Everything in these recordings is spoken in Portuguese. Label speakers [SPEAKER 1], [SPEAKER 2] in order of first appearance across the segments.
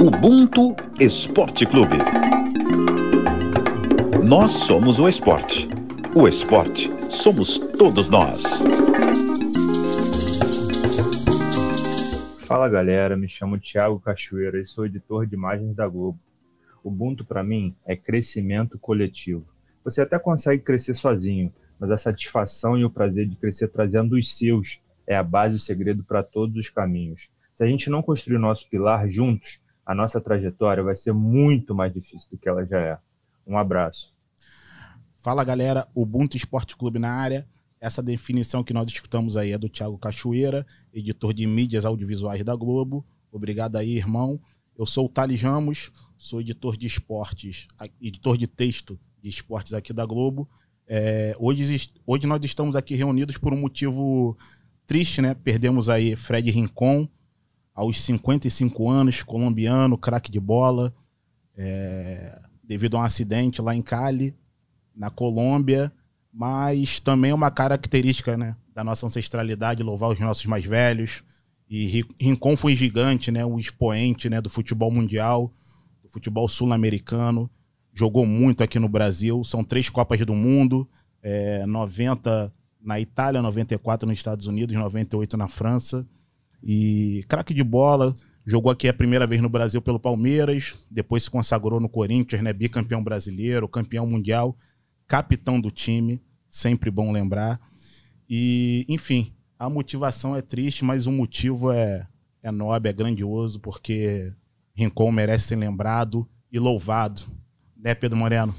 [SPEAKER 1] Ubuntu Esporte Clube. Nós somos o esporte. O esporte somos todos nós.
[SPEAKER 2] Fala galera, me chamo Thiago Cachoeira e sou editor de imagens da Globo. Ubuntu para mim é crescimento coletivo. Você até consegue crescer sozinho, mas a satisfação e o prazer de crescer trazendo os seus é a base e o segredo para todos os caminhos. Se a gente não construir o nosso pilar juntos, a nossa trajetória vai ser muito mais difícil do que ela já é. Um abraço.
[SPEAKER 3] Fala galera, Ubuntu Esporte Clube na área. Essa definição que nós escutamos aí é do Thiago Cachoeira, editor de mídias audiovisuais da Globo. Obrigado aí, irmão. Eu sou o Thales Ramos, sou editor de esportes, editor de texto de esportes aqui da Globo. É, hoje, hoje nós estamos aqui reunidos por um motivo triste, né? Perdemos aí Fred Rincon, aos 55 anos, colombiano, craque de bola, é, devido a um acidente lá em Cali, na Colômbia, mas também é uma característica né, da nossa ancestralidade, louvar os nossos mais velhos. E Rincon foi gigante, né, um expoente né, do futebol mundial, do futebol sul-americano, jogou muito aqui no Brasil, são três Copas do Mundo, é, 90 na Itália, 94 nos Estados Unidos, 98 na França. E craque de bola, jogou aqui a primeira vez no Brasil pelo Palmeiras, depois se consagrou no Corinthians, né? Bicampeão brasileiro, campeão mundial, capitão do time, sempre bom lembrar. E, enfim, a motivação é triste, mas o motivo é, é nobre, é grandioso, porque Rincon merece ser lembrado e louvado. Né, Pedro Moreno?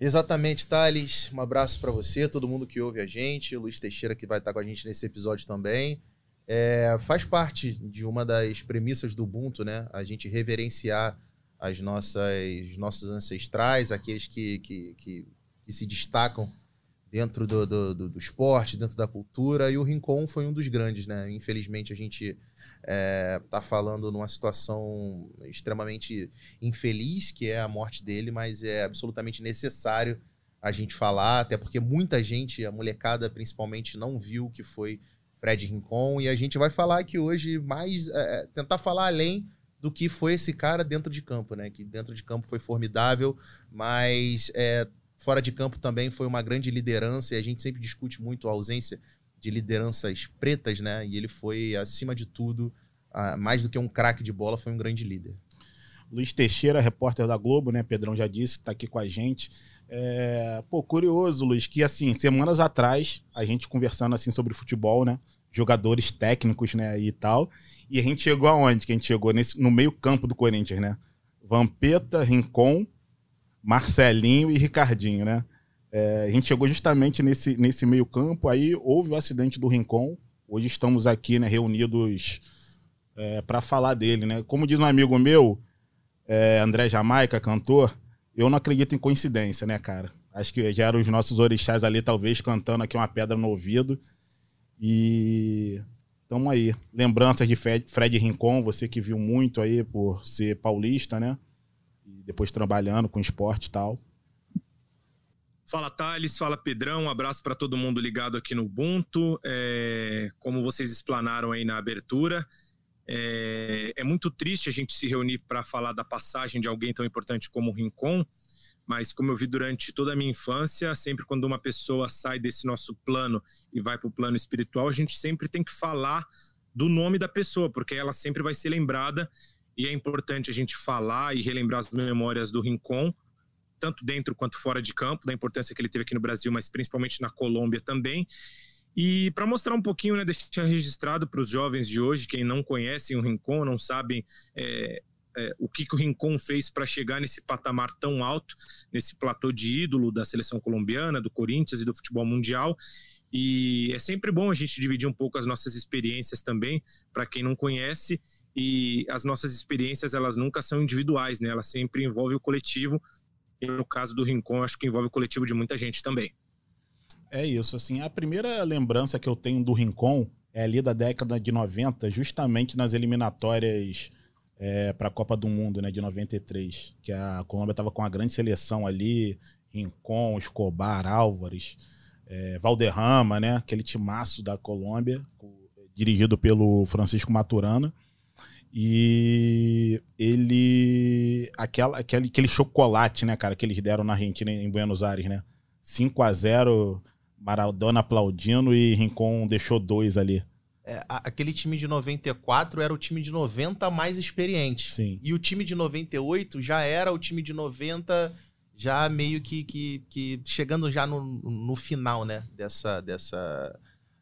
[SPEAKER 4] Exatamente, Thales. Um abraço para você, todo mundo que ouve a gente, o Luiz Teixeira que vai estar com a gente nesse episódio também. É, faz parte de uma das premissas do Ubuntu, né? A gente reverenciar as nossas nossos ancestrais, aqueles que, que, que, que se destacam dentro do, do, do, do, esporte, dentro da cultura, e o Rincon foi um dos grandes, né? Infelizmente a gente está é, tá falando numa situação extremamente infeliz, que é a morte dele, mas é absolutamente necessário a gente falar, até porque muita gente, a molecada principalmente, não viu o que foi Fred Rincon, e a gente vai falar aqui hoje mais, é, é, tentar falar além do que foi esse cara dentro de campo, né? Que dentro de campo foi formidável, mas é, fora de campo também foi uma grande liderança, e a gente sempre discute muito a ausência de lideranças pretas, né? E ele foi, acima de tudo, mais do que um craque de bola, foi um grande líder.
[SPEAKER 3] Luiz Teixeira, repórter da Globo, né? Pedrão já disse, está aqui com a gente. É, pô, curioso, Luiz, que assim, semanas atrás, a gente conversando assim sobre futebol, né? Jogadores técnicos, né, e tal. E a gente chegou aonde? Que a gente chegou nesse, no meio-campo do Corinthians, né? Vampeta, Rincon, Marcelinho e Ricardinho, né? É, a gente chegou justamente nesse, nesse meio-campo, aí houve o acidente do Rincon. Hoje estamos aqui, né, reunidos é, para falar dele, né? Como diz um amigo meu, é, André Jamaica, cantor, eu não acredito em coincidência, né, cara? Acho que já eram os nossos orixás ali, talvez, cantando aqui uma pedra no ouvido. E tamo aí. Lembranças de Fred Rincon, você que viu muito aí por ser paulista, né? E depois trabalhando com esporte e tal.
[SPEAKER 5] Fala Thales, fala Pedrão, um abraço para todo mundo ligado aqui no Ubuntu. É, como vocês explanaram aí na abertura, é, é muito triste a gente se reunir para falar da passagem de alguém tão importante como o Rincon, mas como eu vi durante toda a minha infância, sempre quando uma pessoa sai desse nosso plano e vai para o plano espiritual, a gente sempre tem que falar do nome da pessoa, porque ela sempre vai ser lembrada e é importante a gente falar e relembrar as memórias do Rincon, tanto dentro quanto fora de campo, da importância que ele teve aqui no Brasil, mas principalmente na Colômbia também. E para mostrar um pouquinho, né, deixar registrado para os jovens de hoje, quem não conhecem o Rincon, não sabem é, é, o que, que o Rincon fez para chegar nesse patamar tão alto, nesse platô de ídolo da seleção colombiana, do Corinthians e do futebol mundial. E é sempre bom a gente dividir um pouco as nossas experiências também, para quem não conhece. E as nossas experiências, elas nunca são individuais, né? Elas sempre envolvem o coletivo. E no caso do Rincon, acho que envolve o coletivo de muita gente também.
[SPEAKER 3] É isso, assim, a primeira lembrança que eu tenho do Rincon é ali da década de 90, justamente nas eliminatórias é, para a Copa do Mundo, né, de 93, que a Colômbia estava com uma grande seleção ali, Rincon, Escobar, Álvares, é, Valderrama, né, aquele timaço da Colômbia, dirigido pelo Francisco Maturana. E ele. Aquela, aquele, aquele chocolate, né, cara, que eles deram na Argentina em Buenos Aires, né? 5 a 0 Maradona aplaudindo e Rincon deixou dois ali.
[SPEAKER 4] É, aquele time de 94 era o time de 90 mais experiente.
[SPEAKER 3] Sim.
[SPEAKER 4] E o time de 98 já era o time de 90 já meio que, que, que chegando já no, no final, né, dessa, dessa,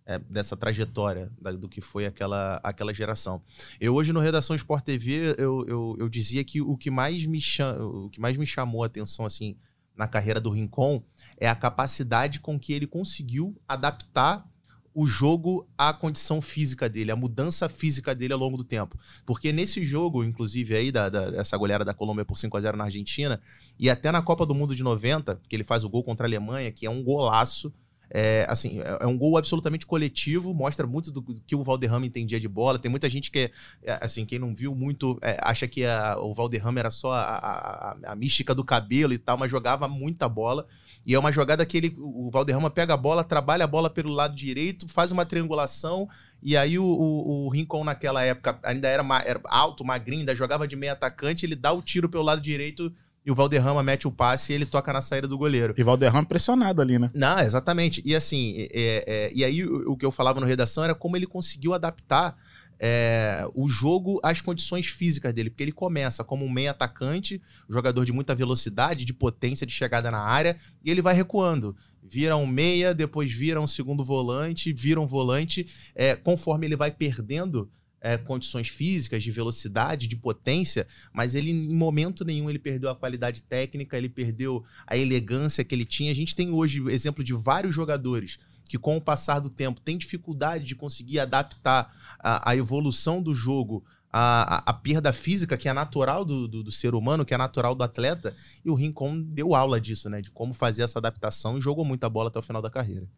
[SPEAKER 4] é, dessa trajetória da, do que foi aquela, aquela geração. Eu hoje no Redação Sport TV, eu, eu, eu dizia que o que, mais me cham, o que mais me chamou a atenção, assim, na carreira do Rincon é a capacidade com que ele conseguiu adaptar o jogo à condição física dele, a mudança física dele ao longo do tempo. Porque nesse jogo, inclusive, aí, da, da, essa goleada da Colômbia por 5 a 0 na Argentina, e até na Copa do Mundo de 90, que ele faz o gol contra a Alemanha, que é um golaço. É, assim, é, é um gol absolutamente coletivo, mostra muito do, que o Valderrama entendia de bola. Tem muita gente que, é, assim, quem não viu muito, é, acha que a, o Valderrama era só a, a, a, mística do cabelo e tal, mas jogava muita bola. E é uma jogada que ele, o Valderrama pega a bola, trabalha a bola pelo lado direito, faz uma triangulação, e aí o, o, o Rincon naquela época ainda era, era, alto, magrinho, ainda jogava de meio atacante, ele dá o tiro pelo lado direito e o Valderrama mete o passe e ele toca na saída do goleiro.
[SPEAKER 3] E o Valderrama pressionado ali, né?
[SPEAKER 4] Não, exatamente. E assim, é, é, e aí o, o que eu falava no redação era como ele conseguiu adaptar é, o jogo às condições físicas dele, porque ele começa como um meio atacante, jogador de muita velocidade, de potência de chegada na área, e ele vai recuando. Vira um meia, depois vira um segundo volante, vira um volante. É, conforme ele vai perdendo é, condições físicas, de velocidade, de potência, mas ele em momento nenhum ele perdeu a qualidade técnica, ele perdeu a elegância que ele tinha. A gente tem hoje exemplo de vários jogadores que com o passar do tempo tem dificuldade de conseguir adaptar a, a evolução do jogo a, a, perda física que é natural do, do, do, ser humano, que é natural do atleta, e o Rincon deu aula disso, né? De como fazer essa adaptação e jogou muita bola até o final da carreira.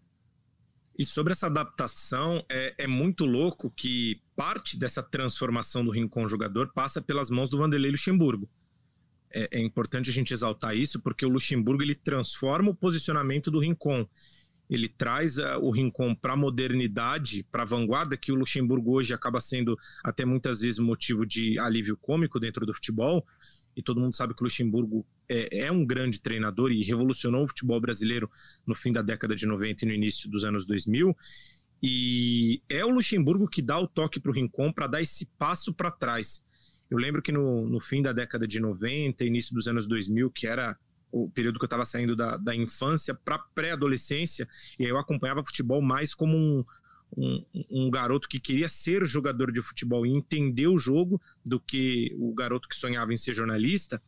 [SPEAKER 5] E sobre essa adaptação, é, é muito louco que parte dessa transformação do Rincon jogador passa pelas mãos do Vanderlei Luxemburgo. É, é importante a gente exaltar isso, porque o Luxemburgo ele transforma o posicionamento do Rincon ele traz uh, o Rincon para a modernidade, para a vanguarda, que o Luxemburgo hoje acaba sendo até muitas vezes motivo de alívio cômico dentro do futebol. E todo mundo sabe que o Luxemburgo é, é, um grande treinador e revolucionou o futebol brasileiro no fim da década de 90 e no início dos anos 2000. E é o Luxemburgo que dá o toque para o Rincon para dar esse passo para trás. Eu lembro que no, no fim da década de 90, início dos anos 2000, que era o período que eu estava saindo da, da infância para pré-adolescência, e aí eu acompanhava futebol mais como um, um, um, garoto que queria ser jogador de futebol e entender o jogo do que o garoto que sonhava em ser jornalista.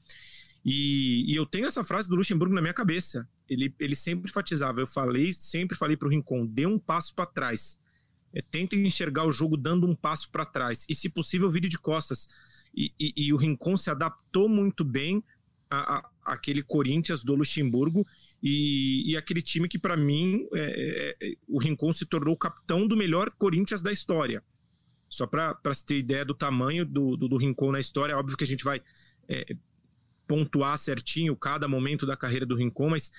[SPEAKER 5] E, e eu tenho essa frase do Luxemburgo na minha cabeça. Ele, ele sempre enfatizava, eu falei, sempre falei para o Rincon, dê um passo para trás. É, tentem enxergar o jogo dando um passo para trás. E, se possível, vire de costas. E, e, e, o Rincon se adaptou muito bem a, a, aquele Corinthians do Luxemburgo e, e aquele time que, para mim, é, é, o Rincon se tornou o capitão do melhor Corinthians da história. Só para se ter ideia do tamanho do, do, do, Rincon na história, é óbvio que a gente vai é, pontuar certinho cada momento da carreira do Rincon, mas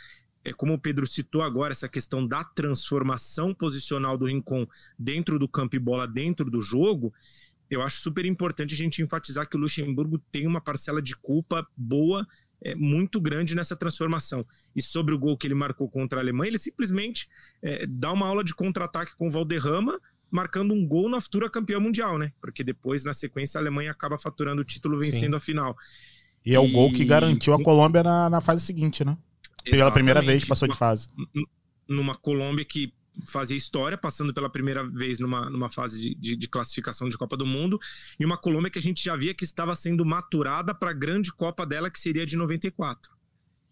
[SPEAKER 5] é como o Pedro citou agora, essa questão da transformação posicional do Rincon dentro do campo e bola dentro do jogo, eu acho super importante a gente enfatizar que o Luxemburgo tem uma parcela de culpa boa, é, muito grande nessa transformação. E sobre o gol que ele marcou contra a Alemanha, ele simplesmente é, dá uma aula de contra-ataque com o Valderrama, marcando um gol na futura campeã mundial, né? Porque depois, na sequência, a Alemanha acaba faturando o título vencendo Sim. a final.
[SPEAKER 3] E é o gol que garantiu a Colômbia na, na fase seguinte, né? Pela primeira vez passou de fase.
[SPEAKER 5] Numa Colômbia que fazia história, passando pela primeira vez numa, numa fase de, de, de, classificação de Copa do Mundo, e uma Colômbia que a gente já via que estava sendo maturada para a grande Copa dela, que seria de 94.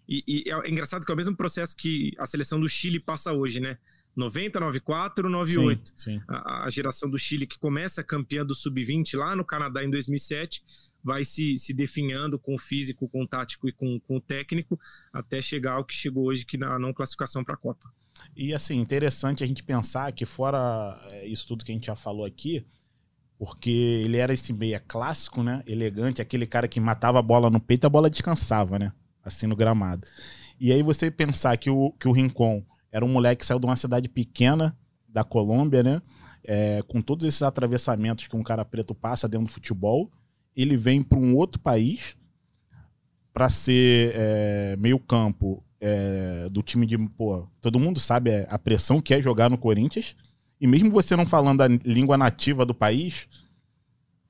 [SPEAKER 5] E, e é, engraçado que é o mesmo processo que a seleção do Chile passa hoje, né? 90, 94, 98. Sim, sim. A, a, geração do Chile que começa campeã do Sub-20 lá no Canadá em 2007, vai se, se definhando com o físico, com o tático e com, com o técnico, até chegar ao que chegou hoje, que na não classificação para a Copa.
[SPEAKER 3] E assim, interessante a gente pensar que fora é, isso tudo que a gente já falou aqui, porque ele era esse meia clássico, né? Elegante, aquele cara que matava a bola no peito, a bola descansava, né? Assim no gramado. E aí você pensar que o, que o Rincon era um moleque que saiu de uma cidade pequena da Colômbia, né? É, com todos esses atravessamentos que um cara preto passa dentro do futebol. ele vem para um outro país para ser é, meio campo é, do time de. Pô, todo mundo sabe a pressão que é jogar no Corinthians. E mesmo você não falando a língua nativa do país,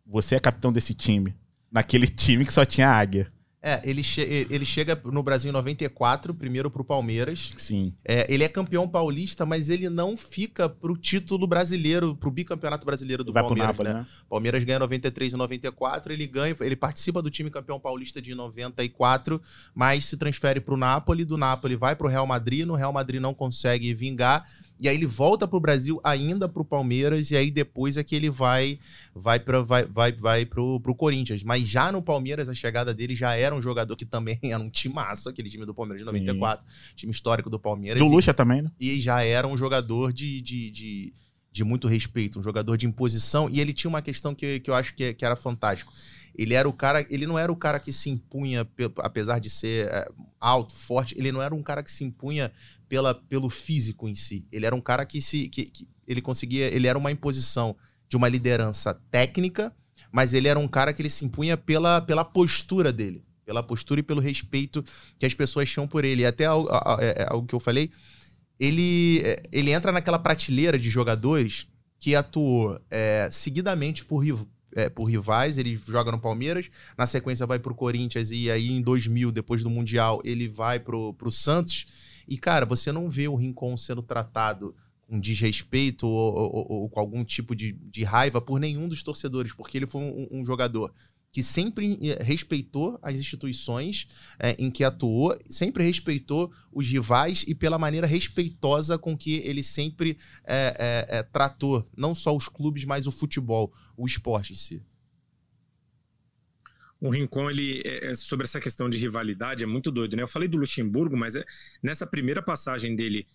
[SPEAKER 3] você é capitão desse time. Naquele time que só tinha águia.
[SPEAKER 4] É, ele, che ele chega no Brasil em 94, primeiro pro Palmeiras.
[SPEAKER 3] Sim.
[SPEAKER 4] É, ele é campeão paulista, mas ele não fica pro título brasileiro, pro bicampeonato brasileiro do
[SPEAKER 3] Vai
[SPEAKER 4] Palmeiras,
[SPEAKER 3] pro Napoli,
[SPEAKER 4] né?
[SPEAKER 3] né?
[SPEAKER 4] Palmeiras ganha 93 e 94, ele ganha, ele participa do time campeão paulista de 94, mas se transfere pro Napoli, do Napoli vai pro Real Madrid, no Real Madrid não consegue vingar. E aí ele volta pro Brasil ainda pro Palmeiras e aí depois é que ele vai vai para vai vai vai pro, pro Corinthians, mas já no Palmeiras a chegada dele já era um jogador que também era um timaço, aquele time do Palmeiras de 94, time histórico do Palmeiras.
[SPEAKER 3] Do
[SPEAKER 4] e-
[SPEAKER 3] Lucha também, né?
[SPEAKER 4] e já era um jogador de, de, de, de muito respeito, um jogador de imposição. E ele tinha uma questão que, que eu acho que, que era fantástico. Ele era o cara, ele não era o cara que se impunha, pe- apesar de ser é, alto, forte, ele não era um cara que se impunha pela, pelo físico em si. Ele era um cara que se. Que, que ele conseguia. Ele era uma imposição de uma liderança técnica, mas ele era um cara que ele se impunha pela, pela postura dele. Pela postura e pelo respeito que as pessoas tinham por ele. E até algo, é- é algo que eu falei, ele, é, ele entra naquela prateleira de jogadores que atuou é, seguidamente por, é, por rivais. Ele joga no Palmeiras, na sequência vai pro Corinthians e aí em 2000, depois do Mundial, ele vai pro, pro Santos. E, cara, você não vê o Rincon sendo tratado com desrespeito ou, ou- ou- ou com algum tipo de, de raiva por nenhum dos torcedores, porque ele foi um, um jogador que sempre eh, respeitou as instituições eh, em que atuou, sempre respeitou os rivais e pela maneira respeitosa com que ele sempre eh, eh, tratou não só os clubes, mas o futebol, o esporte em si.
[SPEAKER 5] O Rincon, ele, é- é sobre essa questão de rivalidade, é muito doido, né? Eu falei do Luxemburgo, mas é- nessa primeira passagem dele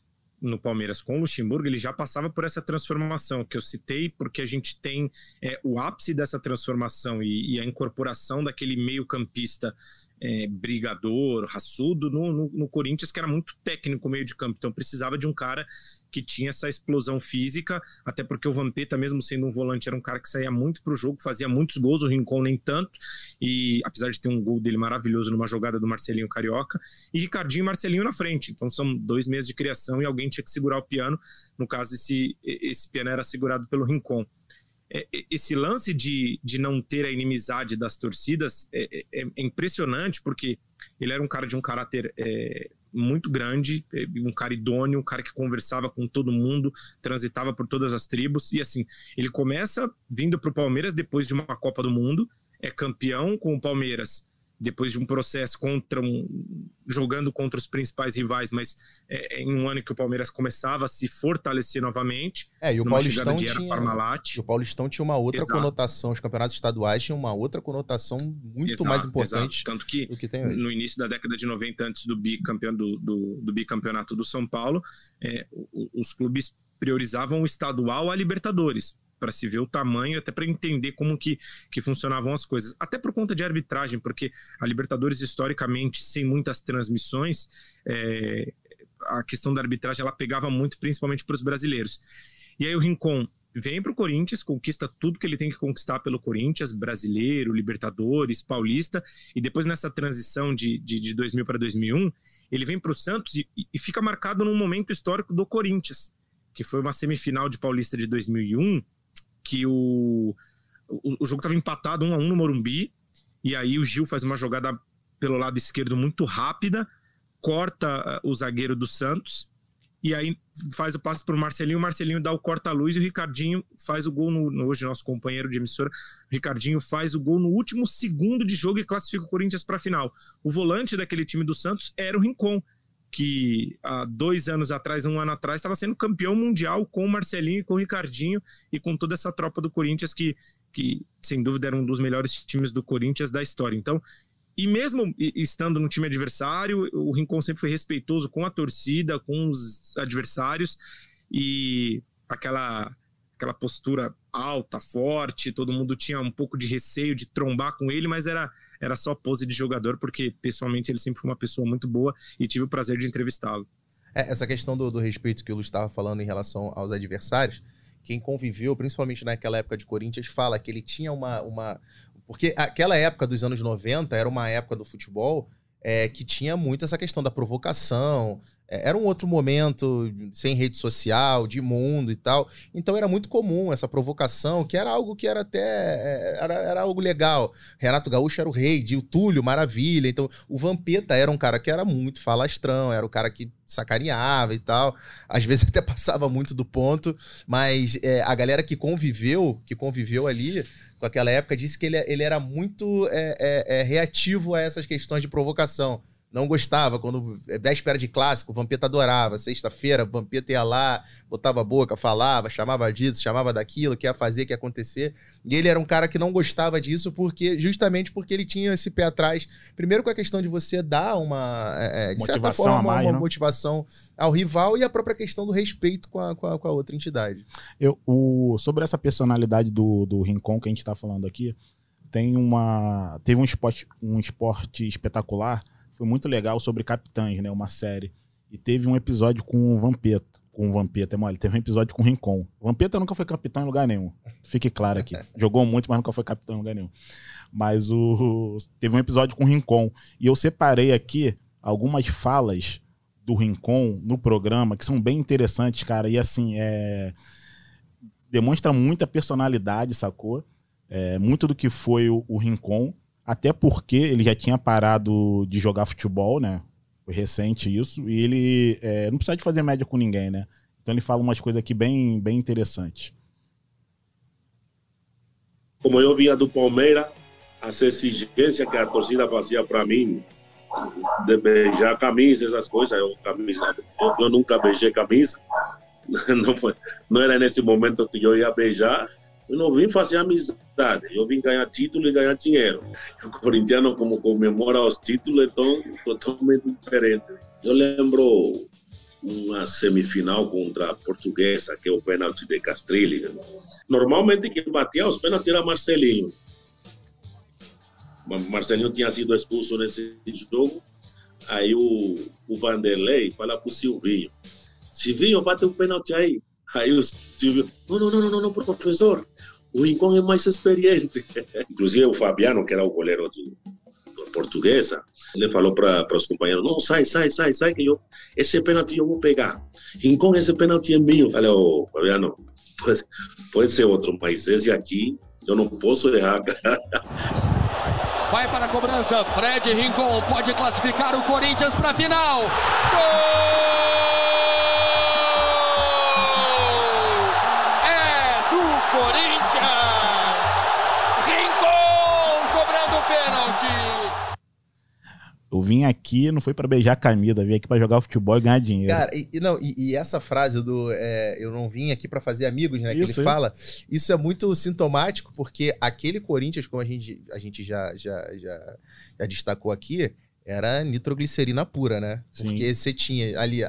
[SPEAKER 5] no Palmeiras com o Luxemburgo, ele já passava por essa transformação que eu citei, porque a gente tem é, o ápice dessa transformação e, e a incorporação daquele meio-campista é, brigador, raçudo, no, no, no Corinthians, que era muito técnico meio de campo. Então precisava de um cara que tinha essa explosão física, até porque o Vampeta, mesmo sendo um volante, era um cara que saía muito pro jogo, fazia muitos gols, o Rincon nem tanto, e apesar de ter um gol dele maravilhoso numa jogada do Marcelinho Carioca, e Ricardinho e Marcelinho na frente. Então são dois meses de criação e alguém tinha que segurar o piano. No caso, esse, esse piano era segurado pelo Rincon. É, é, Esse lance de, de não ter a inimizade das torcidas é, é- é impressionante, porque ele era um cara de um caráter é, muito grande, é, um cara idôneo, um cara que conversava com todo mundo, transitava por todas as tribos. E assim, ele começa vindo para o Palmeiras depois de uma Copa do Mundo, é campeão com o Palmeiras depois de um processo contra um jogando contra os principais rivais, mas é, em um ano que o Palmeiras começava a se fortalecer novamente,
[SPEAKER 4] É, e o Paulistão tinha,
[SPEAKER 5] Parmalat.
[SPEAKER 4] o Paulistão tinha uma outra
[SPEAKER 5] Exato.
[SPEAKER 4] conotação, os campeonatos estaduais tinham uma outra conotação muito
[SPEAKER 5] Exato,
[SPEAKER 4] mais importante
[SPEAKER 5] exato. Tanto que
[SPEAKER 4] que
[SPEAKER 5] no início da década de 90, antes do, bicampeão, do, do, do bicampeonato do São Paulo, é, os clubes priorizavam o estadual a Libertadores, para se ver o tamanho, até para entender como que, que funcionavam as coisas. Até por conta de arbitragem, porque a Libertadores, historicamente, sem muitas transmissões, é, a questão da arbitragem ela pegava muito, principalmente para os brasileiros. E aí o Rincon vem para o Corinthians, conquista tudo que ele tem que conquistar pelo Corinthians, brasileiro, Libertadores, Paulista, e depois nessa transição de, de, de 2000 para 2001, ele vem para o Santos e, e fica marcado num momento histórico do Corinthians, que foi uma semifinal de Paulista de 2001, que o, o, o jogo estava empatado um a um no Morumbi, e aí o Gil faz uma jogada pelo lado esquerdo muito rápida, corta ah, o zagueiro do Santos, e aí faz o passe para o Marcelinho, o Marcelinho dá o corta-luz e o Ricardinho faz o gol, no, no- hoje nosso companheiro de emissora, Ricardinho faz o gol no último segundo de jogo e classifica o Corinthians para a final. O volante daquele time do Santos era o Rincon, que há dois anos atrás, um ano atrás, estava sendo campeão mundial com o Marcelinho e com o Ricardinho e com toda essa tropa do Corinthians que, que sem dúvida, era um dos melhores times do Corinthians da história. Então, e mesmo estando no time adversário, o Rincon sempre foi respeitoso com a torcida, com os adversários e aquela aquela postura alta, forte, todo mundo tinha um pouco de receio de trombar com ele, mas era era só pose de jogador, porque pessoalmente ele sempre foi uma pessoa muito boa e tive o prazer de entrevistá-lo.
[SPEAKER 4] É, essa questão do, do respeito que o Lu estava falando em relação aos adversários, quem conviveu, principalmente naquela época de Corinthians, fala que ele tinha uma. uma Porque aquela época dos anos 90 era uma época do futebol é, que tinha muito essa questão da provocação, era um outro momento, sem rede social, de mundo e tal. Então era muito comum essa provocação, que era algo que era até. É, era, era algo legal. Renato Gaúcho era o rei, de o Túlio, maravilha. Então o Vampeta era um cara que era muito falastrão, era o cara que sacaneava e tal. Às vezes até passava muito do ponto, mas é, a galera que conviveu, que conviveu ali com aquela época, disse que ele, ele era muito é, é, é reativo a essas questões de provocação não gostava. Quando é véspera de clássico, o Vampeta adorava. Sexta-feira, o Vampeta ia lá, botava a boca, falava, chamava disso, chamava daquilo, que ia fazer, que ia acontecer. E ele era um cara que não gostava disso, porque justamente porque ele tinha esse pé atrás. Primeiro com a questão de você dar uma, é, é de motivação certa forma, mais, uma, né? motivação ao rival e a própria questão do respeito com a, com a, com a outra entidade.
[SPEAKER 3] Eu, o, sobre essa personalidade do, do Rincon que a gente está falando aqui, tem uma. Teve um esporte, um esporte espetacular foi muito legal sobre capitães, né? Uma série. E teve um episódio com o Vampeta. Com o Vampeta, é mole. Teve um episódio com o Rincon. O Vampeta nunca foi capitão em lugar nenhum. Fique claro aqui. Jogou muito, mas nunca foi capitão em lugar nenhum. Mas o teve um episódio com o Rincon. E eu separei aqui algumas falas do Rincon no programa que são bem interessantes, cara. E assim, é... demonstra muita personalidade, sacou? É, muito do que foi o, o Rincon. Até porque ele já tinha parado de jogar futebol, né? Foi recente isso. E ele é, não precisa de fazer média com ninguém, né? Então ele fala umas coisas aqui bem, bem interessantes.
[SPEAKER 6] Como eu via do Palmeiras, as exigências que a torcida fazia para mim, de beijar camisa, essas coisas, eu, camisa, eu, eu nunca beijei camisa. Não, foi, não era nesse momento que eu ia beijar eu não vim fazer amizade, eu vim ganhar título e ganhar dinheiro. O corintiano, como comemora os títulos, então totalmente diferente. Eu lembro uma semifinal contra a Portuguesa, que é o pênalti de Castrilli. Normalmente quem batia os pênaltis era Marcelinho. Marcelinho tinha sido expulso nesse jogo. Aí o, o Vanderlei fala para o Silvinho: Silvinho, bate um pênalti aí. Aí o Silvio, não, não, não, não, não, professor, o Rincón é mais experiente. Inclusive o Fabiano, que era o goleiro do, do portuguesa, ele falou para os companheiros, não, sai, sai, sai, sai, que eu, esse pênalti eu vou pegar. Rincón, esse pênalti é meu. Falei, ô, oh, Fabiano, pode, pode ser outro, mas esse aqui eu não posso errar.
[SPEAKER 7] Vai para a cobrança, Fred Rincon pode classificar o Corinthians para a final. Gol!
[SPEAKER 3] Eu vim aqui, não foi para beijar a camisa, vim aqui para jogar futebol e ganhar dinheiro.
[SPEAKER 4] Cara, e, não, e, e, essa frase do é, eu não vim aqui para fazer amigos, né? Que isso, ele isso. fala, isso é muito sintomático, porque aquele Corinthians, como a gente, a gente já, já, já, já destacou aqui, era nitroglicerina pura, né? Sim. Porque você tinha ali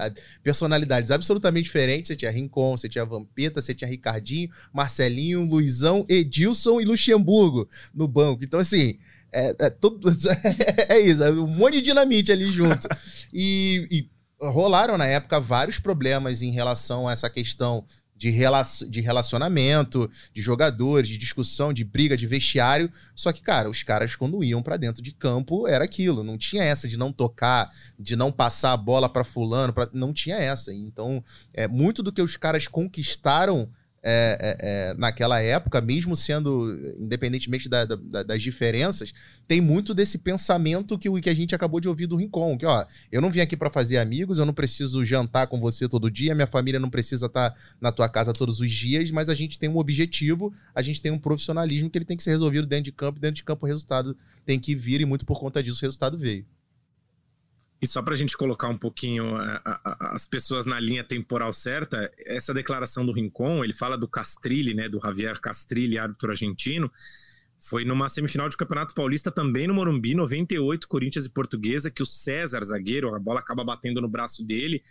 [SPEAKER 4] personalidades absolutamente diferentes. Você tinha Rincon, você tinha Vampeta, você tinha Ricardinho, Marcelinho, Luizão, Edilson e Luxemburgo no banco. Então, assim, é, é, tudo, é isso, é um monte de dinamite ali junto. e, e rolaram na época vários problemas em relação a essa questão de, relacion, de relacionamento, de jogadores, de discussão, de briga, de vestiário. Só que, cara, os caras, quando iam para dentro de campo, era aquilo. Não tinha essa de não tocar, de não passar a bola para fulano, pra... não tinha essa. Então, é, muito do que os caras conquistaram é, é, é, naquela época, mesmo sendo, independentemente da, da, das diferenças, tem muito desse pensamento que, que a gente acabou de ouvir do Rincon, que ó, eu não vim aqui para fazer amigos, eu não preciso jantar com você todo dia, minha família não precisa estar tá na tua casa todos os dias, mas a gente tem um objetivo, a gente tem um profissionalismo que ele tem que ser resolvido dentro de campo, dentro de campo o resultado tem que vir e muito por conta disso o resultado veio.
[SPEAKER 5] E só para a gente colocar um pouquinho a, a, as pessoas na linha temporal certa, essa declaração do Rincon, ele fala do Castrilli, né, do Javier Castrilli, árbitro argentino, foi numa semifinal de Campeonato Paulista também no Morumbi, 98, Corinthians e Portuguesa, que o César, zagueiro, a bola acaba batendo no braço dele,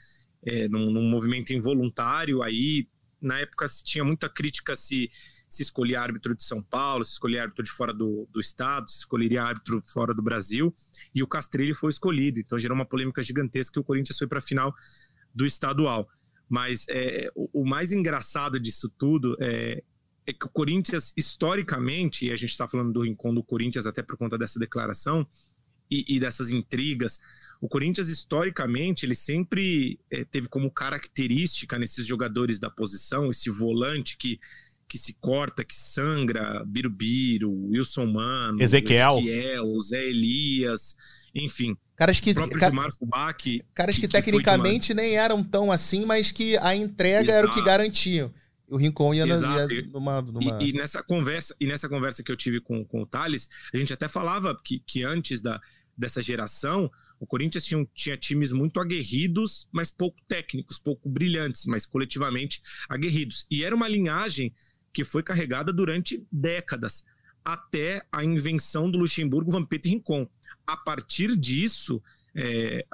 [SPEAKER 5] é, num, num movimento involuntário, aí na época tinha muita crítica se se escolhia árbitro de São Paulo, se escolhia árbitro de fora do, do estado, se escolheria árbitro fora do Brasil, e o Castrilli foi escolhido. Então gerou uma polêmica gigantesca que o Corinthians foi para a final do estadual. Mas é, o, o, mais engraçado disso tudo é é que o Corinthians, historicamente, e a gente está falando do rincão do Corinthians até por conta dessa declaração e, e dessas intrigas, o Corinthians, historicamente, ele sempre é, teve como característica nesses jogadores da posição, esse volante que, que se corta, que sangra, Birubiru, Wilson Mano,
[SPEAKER 3] Ezequiel,
[SPEAKER 5] Ezequiel Zé Elias, enfim.
[SPEAKER 4] Caras que,
[SPEAKER 5] o próprio
[SPEAKER 4] ca-
[SPEAKER 5] Marco Bach,
[SPEAKER 4] caras que,
[SPEAKER 5] que-
[SPEAKER 4] tecnicamente nem eram tão assim, mas que a entrega era o que
[SPEAKER 5] Exato.
[SPEAKER 4] garantiam. O Rincon ia, na,
[SPEAKER 5] Exato.
[SPEAKER 4] ia numa. numa...
[SPEAKER 5] E, e nessa conversa e nessa conversa que eu tive com, com o Thales, a gente até falava que, que antes da, dessa geração, o Corinthians tinha, tinha times muito aguerridos, mas pouco técnicos, pouco brilhantes, mas coletivamente aguerridos. E era uma linhagem que foi carregada durante décadas, até a invenção do Luxemburgo, Vampeta e Rincon. A partir disso, é,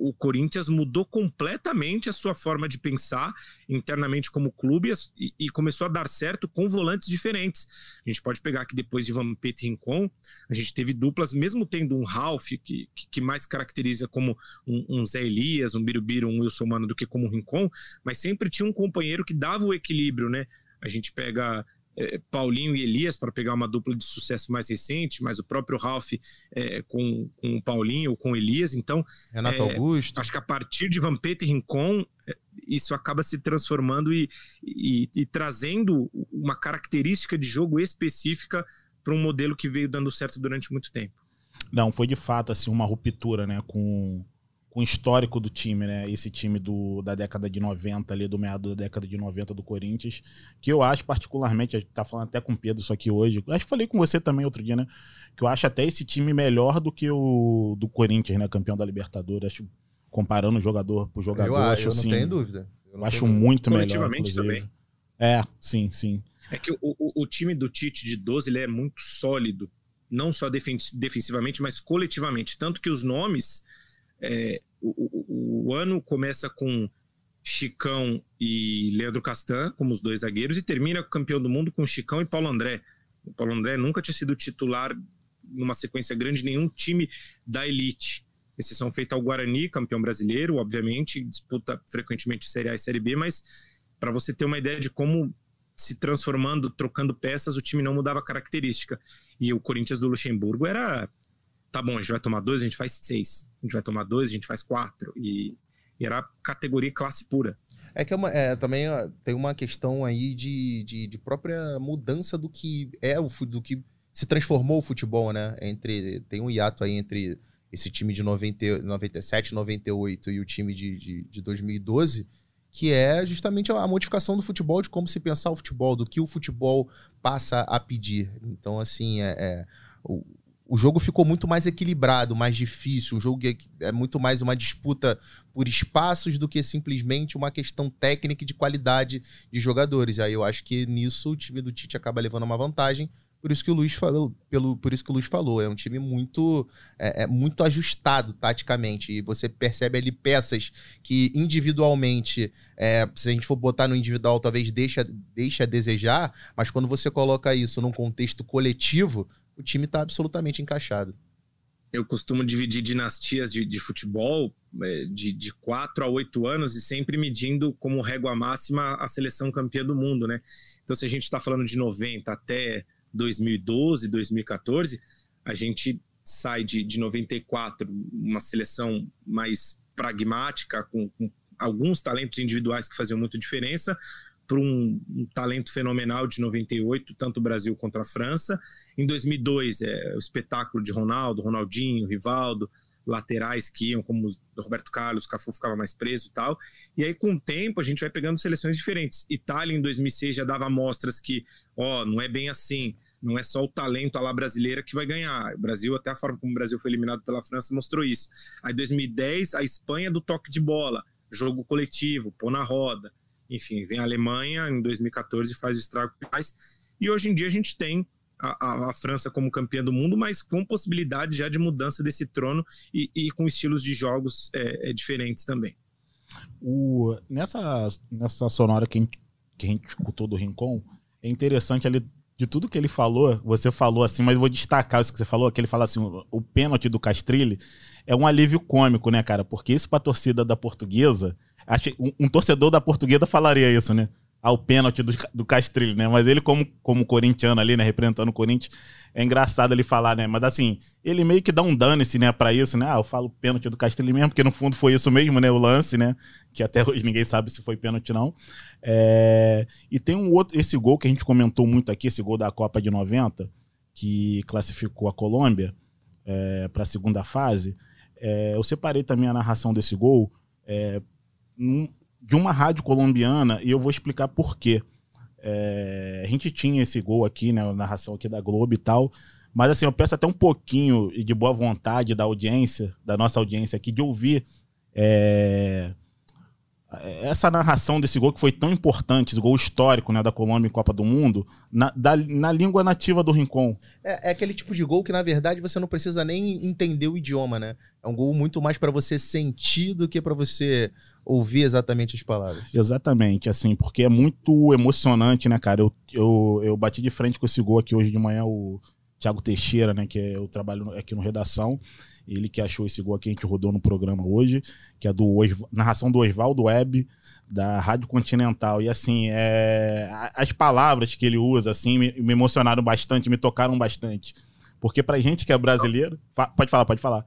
[SPEAKER 5] o Corinthians mudou completamente a sua forma de pensar internamente como clube e, e começou a dar certo com volantes diferentes. A gente pode pegar que depois de Vampeta e Rincon, a gente teve duplas, mesmo tendo um Ralph, que, que, mais caracteriza como um, um Zé Elias, um Birubiru, um Wilson Mano, do que como um Rincon, mas sempre tinha um companheiro que dava o equilíbrio, né? A gente pega Paulinho e Elias para pegar uma dupla de sucesso mais recente, mas o próprio Ralph eh, com, com o Paulinho ou com o Elias, então
[SPEAKER 4] Renato
[SPEAKER 5] é,
[SPEAKER 4] Augusto.
[SPEAKER 5] acho que a partir de Vampeta e Rincon, eh, isso acaba se transformando e, e- e trazendo uma característica de jogo específica para um modelo que veio dando certo durante muito tempo.
[SPEAKER 3] Não, foi de fato assim uma ruptura, né, com, com o histórico do time, né? Esse time do, da década de 90 ali, do meado da década de 90 do Corinthians, que eu acho particularmente, a gente tá falando até com o Pedro isso aqui hoje. Acho que falei com você também outro dia, né? Que eu acho até esse time melhor do que o do Corinthians, né, campeão da Libertadores, acho comparando jogador por jogador,
[SPEAKER 4] eu,
[SPEAKER 3] acho
[SPEAKER 4] eu não
[SPEAKER 3] assim,
[SPEAKER 4] tenho dúvida. Eu
[SPEAKER 3] eu
[SPEAKER 4] não
[SPEAKER 3] acho
[SPEAKER 4] tenho dúvida.
[SPEAKER 3] muito melhor,
[SPEAKER 5] Coletivamente também.
[SPEAKER 3] É, sim, sim.
[SPEAKER 5] É que o, o- o time do Tite de 12 ele é muito sólido, não só defen- defensivamente, mas coletivamente. Tanto que os nomes, é, o, o- o ano começa com Chicão e Leandro Castan como os dois zagueiros e termina campeão do mundo com Chicão e Paulo André. O Paulo André nunca tinha sido titular numa sequência grande de nenhum time da elite. Exceção feita ao Guarani, campeão brasileiro, obviamente, disputa frequentemente Série A e Série B, mas para você ter uma ideia de como se transformando, trocando peças, o time não mudava característica. E o Corinthians do Luxemburgo era. Tá bom, a gente vai tomar dois, a gente faz seis. A gente vai tomar dois, a gente faz quatro. E, e era categoria classe pura.
[SPEAKER 4] É que é uma- é, também tem uma questão aí de, de, de própria mudança do que é o do que se transformou o futebol, né? Entre tem um hiato aí entre esse time de 90, 97, 98 e o time de, de, de 2012, que é justamente a modificação do futebol, de como se pensar o futebol, do que o futebol passa a pedir. Então, assim, é, é, o jogo ficou muito mais equilibrado, mais difícil. O jogo é, é muito mais uma disputa por espaços do que simplesmente uma questão técnica e de qualidade de jogadores. Aí eu acho que nisso o time do Tite acaba levando uma vantagem. Por isso que o Luiz falou, pelo, por isso que o Luiz falou, é um time muito é, é muito ajustado taticamente e você percebe ali peças que individualmente, é, se a gente for botar no individual, talvez deixa, deixa a desejar, mas quando você coloca isso num contexto coletivo, o time está absolutamente encaixado.
[SPEAKER 5] Eu costumo dividir dinastias de, de futebol é, de, de 4 a 8 anos e sempre medindo como régua máxima a seleção campeã do mundo, né? Então, se a gente está falando de 90 até 2012, 2014, a gente sai de, de 94, uma seleção mais pragmática, com, com alguns talentos individuais que faziam muita diferença, para um, um, talento fenomenal de 98, tanto o Brasil contra a França. Em 2002, é, o espetáculo de Ronaldo, Ronaldinho, Rivaldo, laterais que iam, como o Roberto Carlos, o Cafu ficava mais preso e tal. E aí, com o tempo, a gente vai pegando seleções diferentes. Itália, em 2006, já dava amostras que, ó, não é bem assim. Não é só o talento à la brasileira que vai ganhar. O Brasil, até a forma como o Brasil foi eliminado pela França, mostrou isso. Aí, 2010, a Espanha do toque de bola, jogo coletivo, pôr na roda. Enfim, vem a Alemanha em 2014 faz o estrago que faz. E hoje em dia a gente tem a, a, a, França como campeã do mundo, mas com possibilidade já de mudança desse trono e, e com estilos de jogos é, é, diferentes também.
[SPEAKER 3] O, nessa, nessa sonora que a, gente, que a gente escutou do Rincon, é interessante ali de tudo que ele falou, você falou assim, mas eu vou destacar isso que você falou, que ele fala assim, o, o pênalti do Castrilli é um alívio cômico, né, cara? Porque isso pra torcida da portuguesa, acho, um, um torcedor da portuguesa falaria isso, né? ao pênalti do, do Castrilho, né? Mas ele, como, como corintiano ali, né? Representando o Corinthians, é engraçado ele falar, né? Mas assim, ele meio que dá um dane-se, né, pra isso, né? Ah, eu falo pênalti do Castrilho mesmo, porque no fundo foi isso mesmo, né? O lance, né? Que até hoje ninguém sabe se foi pênalti, não. É... E tem um outro, esse gol que a gente comentou muito aqui, esse gol da Copa de 90, que classificou a Colômbia é, para a segunda fase. É, eu separei também a narração desse gol é, de uma rádio colombiana e eu vou explicar por quê. É, a gente tinha esse gol aqui, né, a narração aqui da Globo e tal, mas assim, eu peço até um pouquinho de boa vontade da audiência, da nossa audiência aqui, de ouvir é, essa narração desse gol que foi tão importante, esse gol histórico né, da Colômbia em Copa do Mundo, na, da, na língua nativa do Rincon.
[SPEAKER 4] É, é, aquele tipo de gol que, na verdade, você não precisa nem entender o idioma, né? É um gol muito mais para você sentir do que para você ouvir exatamente as palavras.
[SPEAKER 3] Exatamente, assim, porque é muito emocionante, né, cara? Eu, eu, eu bati de frente com esse gol aqui hoje de manhã, o Thiago Teixeira, né, que é, eu trabalho aqui no Redação, ele que achou esse gol aqui, a gente rodou no programa hoje, que é do narração do Oswaldo Web, da Rádio Continental. E assim, é, as palavras que ele usa, assim, me, me emocionaram bastante, me tocaram bastante. Porque pra gente que é brasileiro. Fa pode falar, pode falar.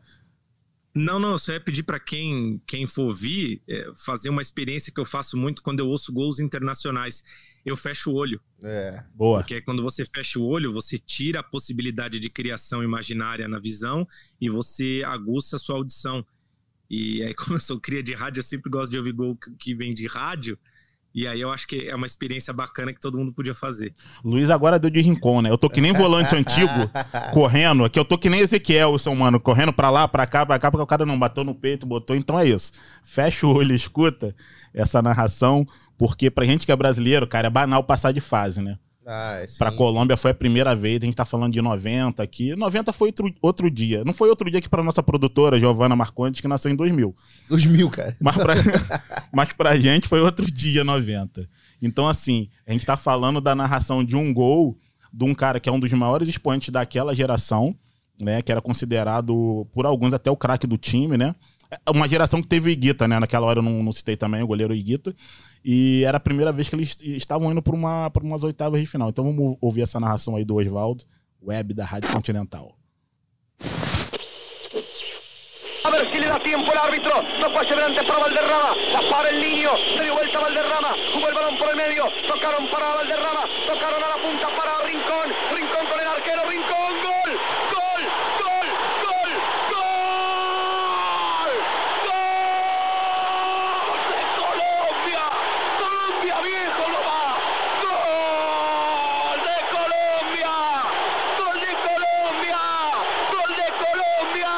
[SPEAKER 5] Não, não, só é pedir para quem, quem for ouvir é, fazer uma experiência que eu faço muito quando eu ouço gols internacionais. Eu fecho o olho.
[SPEAKER 4] É.
[SPEAKER 3] Boa.
[SPEAKER 5] Porque quando você fecha o olho, você tira a possibilidade de criação imaginária na visão e você aguça a sua audição. E aí, como eu sou cria de rádio, eu sempre gosto de ouvir gol que vem de rádio. E aí eu acho que é uma experiência bacana que todo mundo podia fazer.
[SPEAKER 3] Luiz agora deu de rincão, né? Eu tô que nem volante antigo, correndo. Aqui eu tô que nem Ezequiel, seu mano, correndo pra lá, pra cá, pra cá, porque o cara não bateu no peito, botou. Então é isso. Fecha o olho e escuta essa narração, porque pra gente que é brasileiro, cara, é banal passar de fase, né?
[SPEAKER 4] Ah, é
[SPEAKER 3] pra Colômbia foi a primeira vez, a gente tá falando de 90 aqui. 90 foi outro, outro dia. Não foi outro dia que pra nossa produtora, Giovanna Marcondes, que nasceu em 2000.
[SPEAKER 4] 2000, cara.
[SPEAKER 3] Mas pra, mas pra gente foi outro dia, 90. Então, assim, a gente tá falando da narração de um gol de um cara que é um dos maiores expoentes daquela geração, né? Que era considerado, por alguns, até o craque do time, né? É uma geração que teve o Iguita, né? Naquela hora eu não, não citei também o goleiro Iguita. E era a primeira vez que eles estavam indo para uma, umas oitavas de final. Então vamos ouvir essa narração aí do Oswaldo, web da Rádio Continental.
[SPEAKER 8] A ver si le da tiempo el árbitro. No pase delante para Valderrama. La para el niño. Se dio vuelta Valderrama. Jugó el balón por el medio. Tocaron para Valderrama. Tocaron a la punta para Rincón. Rincón con el arquero. Rincón. Gol. Gol. Gol. Gol. Gol. Gol. De Colombia. Colombia viejo no va. Gol de Colombia. Gol de Colombia. Gol de Colombia.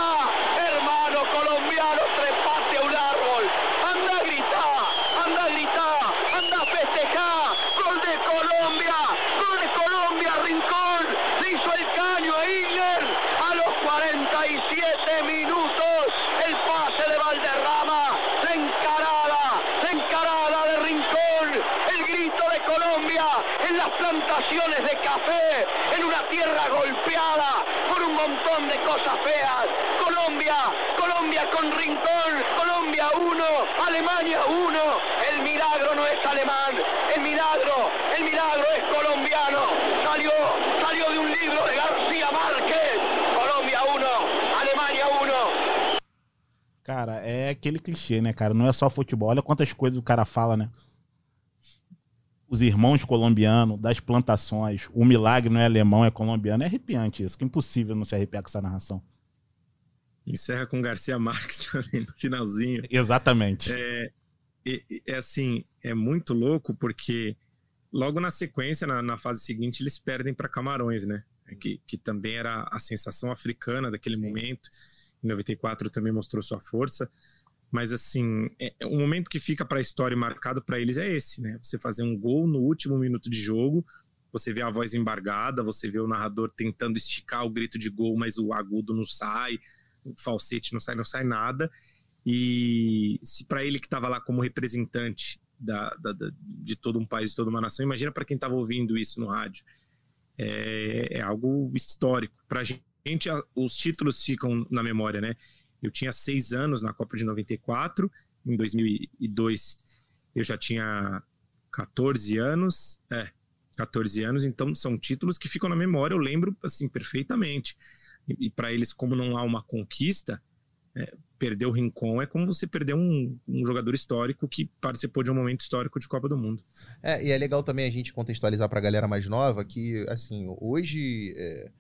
[SPEAKER 8] Hermano colombiano, trepate a un árbol. Anda a gritar. Anda a gritar. Anda a festejar. Gol de Colombia. Gol de Colombia. Rincón. Le hizo el caño a Igler. A los 47 minutos. El pase de Valderrama. La encarada. La encarada de Rincón. El grito de Colombia en las plantaciones de café. En una tierra golpeada por un montón de cosas feas. Colombia. Colombia con Rincón. Colombia 1. Alemania 1. El milagro no es alemán. El milagro. El milagro es colombiano. Salió. Salió de un libro de García Márquez. Colombia 1. Alemania 1.
[SPEAKER 3] Cara, é aquele clichê, né, cara? Não é só futebol. Olha quantas coisas o cara fala, né? Os irmãos colombianos, das plantações, o milagre não é alemão, é colombiano. É arrepiante isso, que é impossível não se arrepiar com essa narração.
[SPEAKER 5] Encerra com Garcia Marques também no finalzinho.
[SPEAKER 3] Exatamente.
[SPEAKER 5] É, é, é assim, é muito louco porque logo na sequência, na, na fase seguinte, eles perdem para Camarões, né? Que, que também era a sensação africana daquele momento. Em 94 também mostrou sua força. Mas assim, é, é um momento que fica para a história marcado para eles é esse, né? Você fazer um gol no último minuto de jogo, você vê a voz embargada, você vê o narrador tentando esticar o grito de gol, mas o agudo não sai, o falsete não sai, não sai nada. E se para ele que estava lá como representante da, da, da, de todo um país, de toda uma nação, imagina para quem estava ouvindo isso no rádio. É, é algo histórico. Para a gente, os títulos ficam na memória, né? Eu tinha seis anos na Copa de 94, em 2002 eu já tinha 14 anos, é, 14 anos, então são títulos que ficam na memória, eu lembro assim perfeitamente. E, e para eles, como não há uma conquista, é, perder o Rincon é como você perder um, um, jogador histórico que participou de um momento histórico de Copa do Mundo.
[SPEAKER 4] É, e é legal também a gente contextualizar para a galera mais nova que, assim, hoje, é,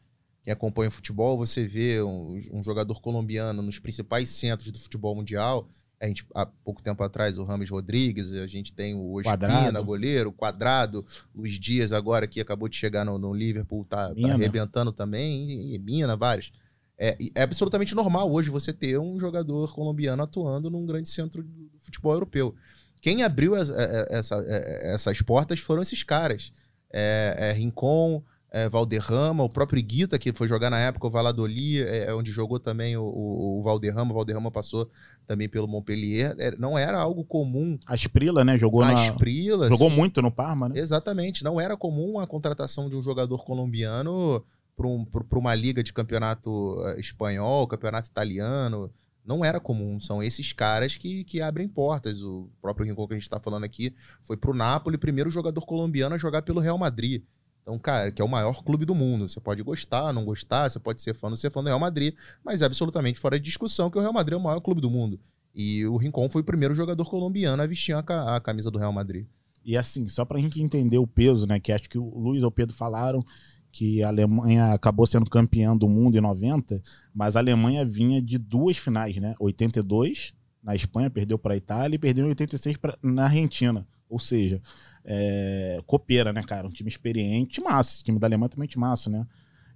[SPEAKER 4] quem acompanha o futebol, você vê um, um, jogador colombiano nos principais centros do futebol mundial. A gente, há pouco tempo atrás, o Rames Rodrigues, a gente tem o Espina, goleiro, Quadrado, Luiz Dias agora, que acabou de chegar no, no Liverpool, tá, tá arrebentando também, e, e Mina, vários. É, é, absolutamente normal hoje você ter um jogador colombiano atuando num grande centro do futebol europeu. Quem abriu essa, essa, essas portas foram esses caras. É, é Rincon, é, Valderrama, o próprio Iguita, que foi jogar na época o Valladolid, é, é onde jogou também o, o, o Valderrama. O Valderrama passou também pelo Montpellier. É, não era algo comum.
[SPEAKER 3] A Esprila, né? Jogou
[SPEAKER 4] a
[SPEAKER 3] na...
[SPEAKER 4] Esprila,
[SPEAKER 3] Jogou sim. muito no Parma, né?
[SPEAKER 4] Exatamente. Não era comum a contratação de um jogador colombiano para um, uma liga de campeonato eh, espanhol, campeonato italiano. Não era comum. São esses caras que, que abrem portas. O próprio Rincon que a gente está falando aqui foi para o Napoli, primeiro jogador colombiano a jogar pelo Real Madrid. Então, cara, que é o maior clube do mundo. Você pode gostar, não gostar, você pode ser fã, não ser fã do Real Madrid, mas é absolutamente fora de discussão que o Real Madrid é o maior clube do mundo. E o Rincon foi o primeiro jogador colombiano a vestir a, camisa do Real Madrid.
[SPEAKER 3] E assim, só para a gente entender o peso, né, que acho que o Luiz e o Pedro falaram, que a Alemanha acabou sendo campeã do mundo em 90, mas a Alemanha vinha de duas finais, né? 82 na Espanha, perdeu para a Itália e perdeu em 86 pra, na Argentina. Ou seja, é, copeira, né, cara? Um time experiente, massa. O time da Alemanha também é massa, né?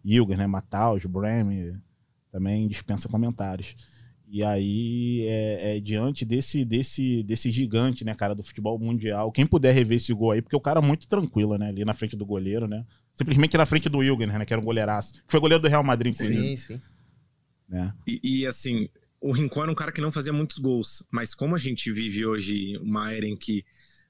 [SPEAKER 3] Ilger, né? Mataus, Bremen, também dispensa comentários. E aí, é, é, diante desse, desse, desse gigante, né, cara, do futebol mundial, quem puder rever esse gol aí, porque o cara é muito tranquilo, né, ali na frente do goleiro, né? simplesmente na frente do Wilgen, né? Que era um goleiraço. Que foi goleiro do Real Madrid,
[SPEAKER 4] inclusive. Sim, sim.
[SPEAKER 5] Né? E, e, assim, o Rincon era um cara que não fazia muitos gols, mas como a gente vive hoje uma era em que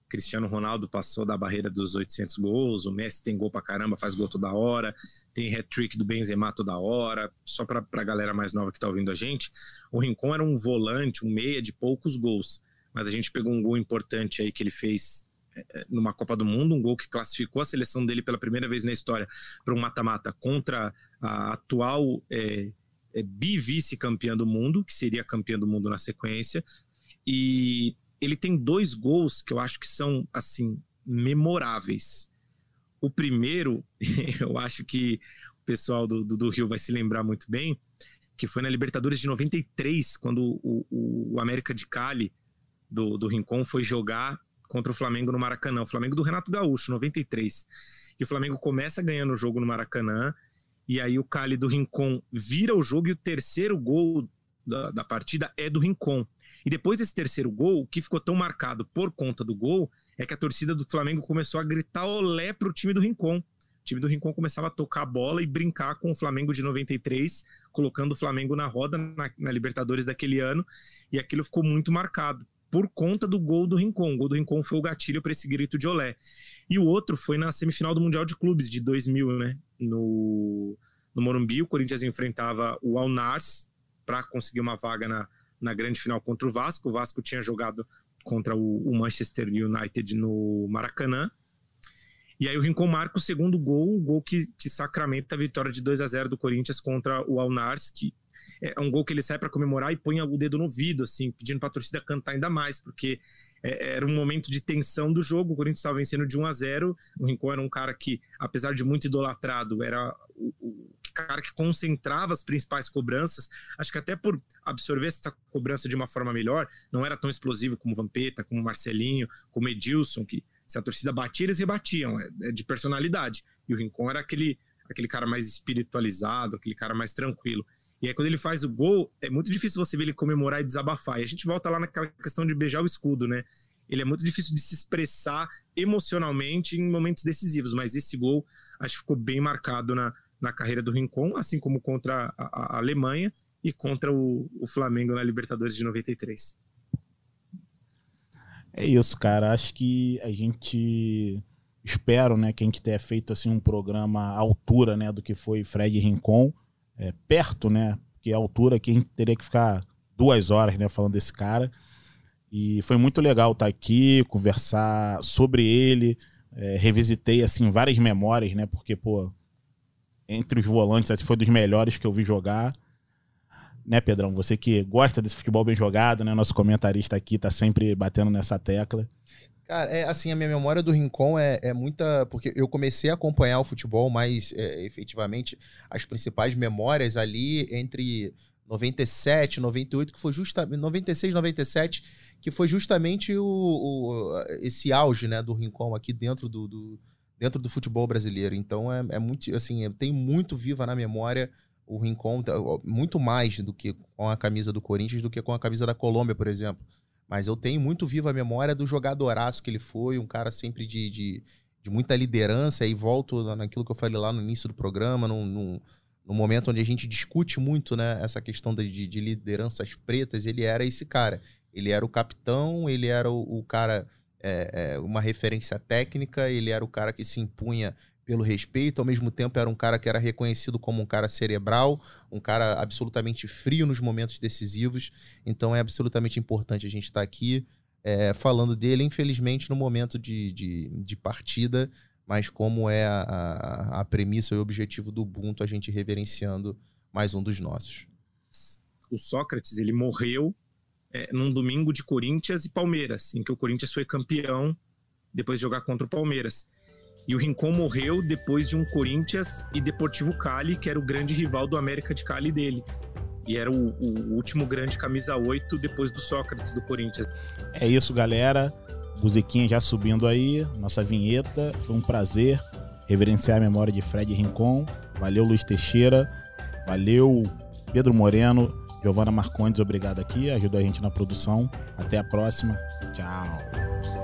[SPEAKER 5] Cristiano Ronaldo passou da barreira dos 800 gols, o Messi tem gol pra caramba, faz gol toda hora, tem hat-trick do Benzema toda hora, só pra, pra galera mais nova que tá ouvindo a gente, o Rincon era um volante, um meia de poucos gols, mas a gente pegou um gol importante aí que ele fez é, numa Copa do Mundo, um gol que classificou a seleção dele pela primeira vez na história para um mata-mata contra a atual é, é, bi-vice-campeã do mundo, que seria campeã do mundo na sequência. E ele tem dois gols que eu acho que são, assim, memoráveis. O primeiro, eu acho que o pessoal do, do, do Rio vai se lembrar muito bem, que foi na Libertadores de 93, quando o, o, o América de Cali, do, do Rincon, foi jogar contra o Flamengo no Maracanã. O Flamengo do Renato Gaúcho, 93. E o Flamengo começa ganhando o jogo no Maracanã. E aí o Cali do Rincon vira o jogo e o terceiro gol da, da partida é do Rincon. E depois desse terceiro gol, o que ficou tão marcado por conta do gol é que a torcida do Flamengo começou a gritar olé pro time do Rincon. O time do Rincon começava a tocar a bola e brincar com o Flamengo de 93, colocando o Flamengo na roda na, na Libertadores daquele ano, e aquilo ficou muito marcado por conta do gol do Rincon. O gol do Rincon foi o gatilho para esse grito de olé. E o outro foi na semifinal do Mundial de Clubes de 2000, né? No, no Morumbi, o Corinthians enfrentava o Alnars para conseguir uma vaga na, na grande final contra o Vasco. O Vasco tinha jogado contra o, o Manchester United no Maracanã. E aí o Rincon marca o segundo gol, o gol que, que sacramenta a vitória de 2 a 0 do Corinthians contra o Alnars, que é um gol que ele sai para comemorar e põe o dedo no ouvido, assim, pedindo para a torcida cantar ainda mais, porque é, era um momento de tensão do jogo. O Corinthians estava vencendo de 1 a 0. O Rincon era um cara que, apesar de muito idolatrado, era o, o cara que concentrava as principais cobranças. Acho que até por absorver essa cobrança de uma forma melhor, não era tão explosivo como Vampeta, como Marcelinho, como Edilson, que se a torcida batia, eles rebatiam, é, é de personalidade. E o Rincon era aquele, aquele cara mais espiritualizado, aquele cara mais tranquilo. E aí, quando ele faz o gol, é muito difícil você ver ele comemorar e desabafar. E a gente volta lá naquela questão de beijar o escudo, né? Ele é muito difícil de se expressar emocionalmente em momentos decisivos, mas esse gol acho que ficou bem marcado na, na carreira do Rincon, assim como contra a, a Alemanha e contra o, o Flamengo na Libertadores de 93.
[SPEAKER 3] É isso, cara. Acho que a gente espero, né, que a gente tenha feito assim um programa à altura, né, do que foi Fred Rincon é, perto, né? Que é a altura que a gente teria que ficar duas horas, né? Falando desse cara. E foi muito legal estar aqui, conversar sobre ele. É, revisitei, assim, várias memórias, né? Porque, pô, entre os volantes, esse foi dos melhores que eu vi jogar. Né, Pedrão? Você que gosta desse futebol bem jogado, né? Nosso comentarista aqui tá sempre batendo nessa tecla.
[SPEAKER 4] Cara, é assim, a minha memória do Rincon é, é muita. Porque eu comecei a acompanhar o futebol mais é, efetivamente, as principais memórias ali entre 97, 98, que foi justamente. 96, 97, que foi justamente o, o, esse auge né, do Rincon aqui dentro do, do dentro do futebol brasileiro. Então é, é muito. Assim, eu tenho muito viva na memória o Rincon, muito mais do que com a camisa do Corinthians do que com a camisa da Colômbia, por exemplo. Mas eu tenho muito viva a memória do jogadoraço que ele foi, um cara sempre de, de, de muita liderança. E volto naquilo que eu falei lá no início do programa, num, num no momento onde a gente discute muito né, essa questão de, de lideranças pretas, ele era esse cara. Ele era o capitão, ele era o, o cara, é, é, uma referência técnica, ele era o cara que se impunha pelo respeito, ao mesmo tempo era um cara que era reconhecido como um cara cerebral, um cara absolutamente frio nos momentos decisivos. Então é absolutamente importante a gente estar aqui é, falando dele, infelizmente, no momento de, de, de partida mas como é a, a, a premissa e o objetivo do Ubuntu, a gente reverenciando mais um dos nossos.
[SPEAKER 5] O Sócrates, ele morreu é, num domingo de Corinthians e Palmeiras, em que o Corinthians foi campeão depois de jogar contra o Palmeiras. E o Rincon morreu depois de um Corinthians e Deportivo Cali, que era o grande rival do América de Cali dele. E era o, o último grande camisa 8 depois do Sócrates do Corinthians.
[SPEAKER 3] É isso, galera. Musiquinha já subindo aí, nossa vinheta. Foi um prazer reverenciar a memória de Fred Rincon. Valeu, Luiz Teixeira. Valeu, Pedro Moreno. Giovana Marcondes, obrigado aqui. Ajudou a gente na produção. Até a próxima. Tchau.